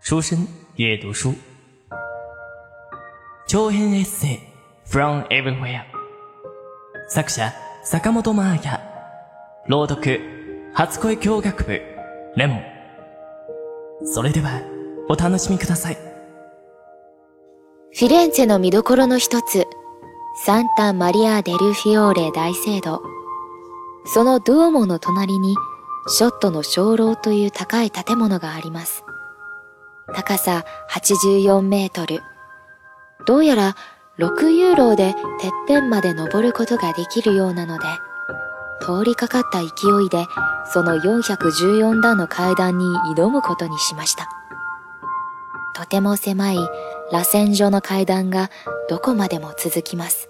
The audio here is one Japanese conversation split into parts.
书生阅读书，長編エッセイ from everywhere 作者坂本真綾朗読初恋教学部レモン。それではお楽しみください。フィレンツェの見どころの一つ、サンタ・マリア・デルフィオーレ大聖堂。そのドゥオモの隣に、ショットの鐘楼という高い建物があります。高さ84メートル。どうやら6ユーロでてっぺんまで登ることができるようなので、通りかかった勢いでその414段の階段に挑むことにしました。とても狭い螺旋状の階段がどこまでも続きます。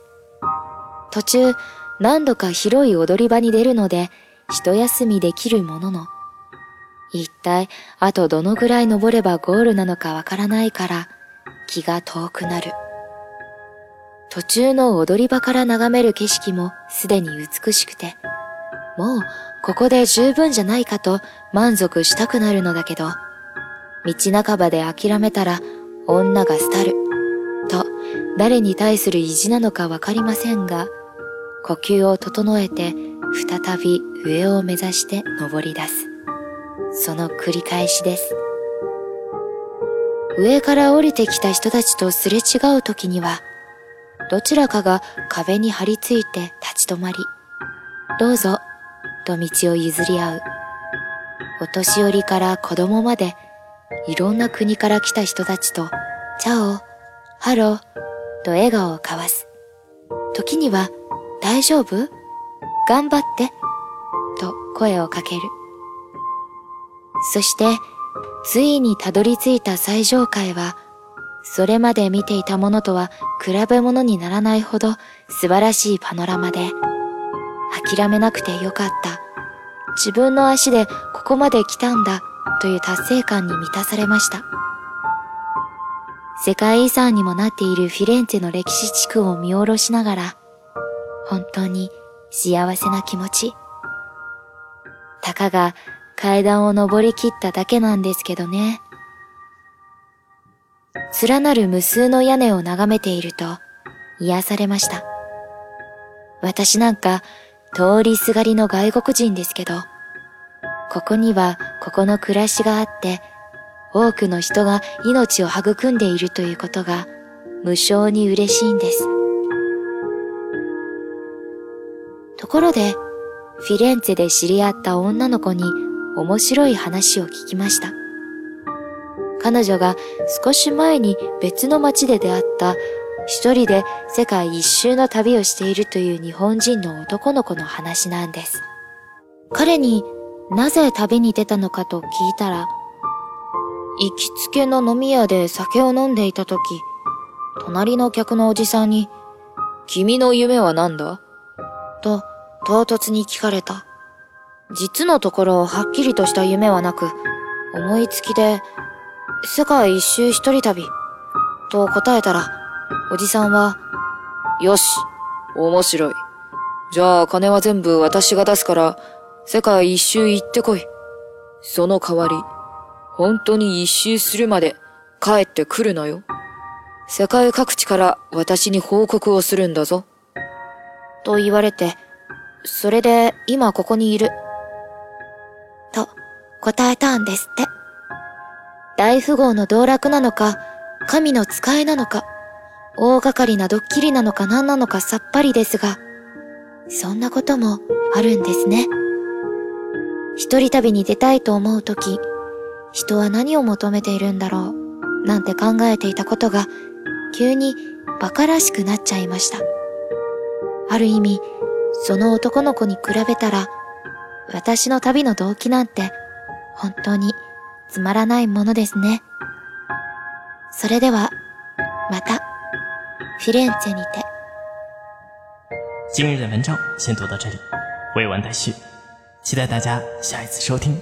途中何度か広い踊り場に出るので一休みできるものの、一体あとどのぐらい登ればゴールなのかわからないから気が遠くなる。途中の踊り場から眺める景色もすでに美しくて、もうここで十分じゃないかと満足したくなるのだけど、道半ばで諦めたら女が廃る。と、誰に対する意地なのかわかりませんが、呼吸を整えて、再び上を目指して登り出す。その繰り返しです。上から降りてきた人たちとすれ違う時には、どちらかが壁に張り付いて立ち止まり、どうぞ、と道を譲り合う。お年寄りから子供までいろんな国から来た人たちと、チャオ、ハロー、と笑顔を交わす。時には、大丈夫？頑張って、と声をかける。そして、ついにたどり着いた最上階は、それまで見ていたものとは比べ物にならないほど素晴らしいパノラマで、諦めなくてよかった。自分の足でここまで来たんだという達成感に満たされました。世界遺産にもなっているフィレンツェの歴史地区を見下ろしながら、本当に幸せな気持ち。たかが階段を登り切っただけなんですけどね。連なる無数の屋根を眺めていると癒されました。私なんか通りすがりの外国人ですけど、ここにはここの暮らしがあって、多くの人が命を育んでいるということが無償に嬉しいんです。ところで、フィレンツェで知り合った女の子に面白い話を聞きました。彼女が少し前に別の街で出会った一人で世界一周の旅をしているという日本人の男の子の話なんです。彼になぜ旅に出たのかと聞いたら、行きつけの飲み屋で酒を飲んでいたとき、隣の客のおじさんに、君の夢は何だ？と唐突に聞かれた。実のところはっきりとした夢はなく、思いつきで、世界一周一人旅、と答えたら、おじさんは、よし、面白い。じゃあ金は全部私が出すから、世界一周行ってこい。その代わり、本当に一周するまで帰ってくるなよ。世界各地から私に報告をするんだぞ。と言われて、それで今ここにいる。答えたんですって。大富豪の道楽なのか、神の使いなのか、大掛かりなドッキリなのか何なのかさっぱりですが、そんなこともあるんですね。一人旅に出たいと思うとき、人は何を求めているんだろう、なんて考えていたことが、急に馬鹿らしくなっちゃいました。ある意味、その男の子に比べたら、私の旅の動機なんて、本当につまらないものですね。それでは、また、フィレンツェにて。今日的文章先读到这里，未完待续。期待大家下一次收听。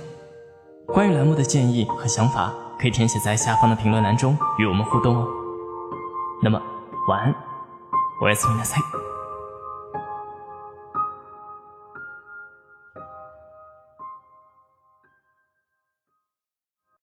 关于栏目的建议和想法，可以填写在下方的评论栏中与我们互动哦。那么，晚安，我是苏南塞。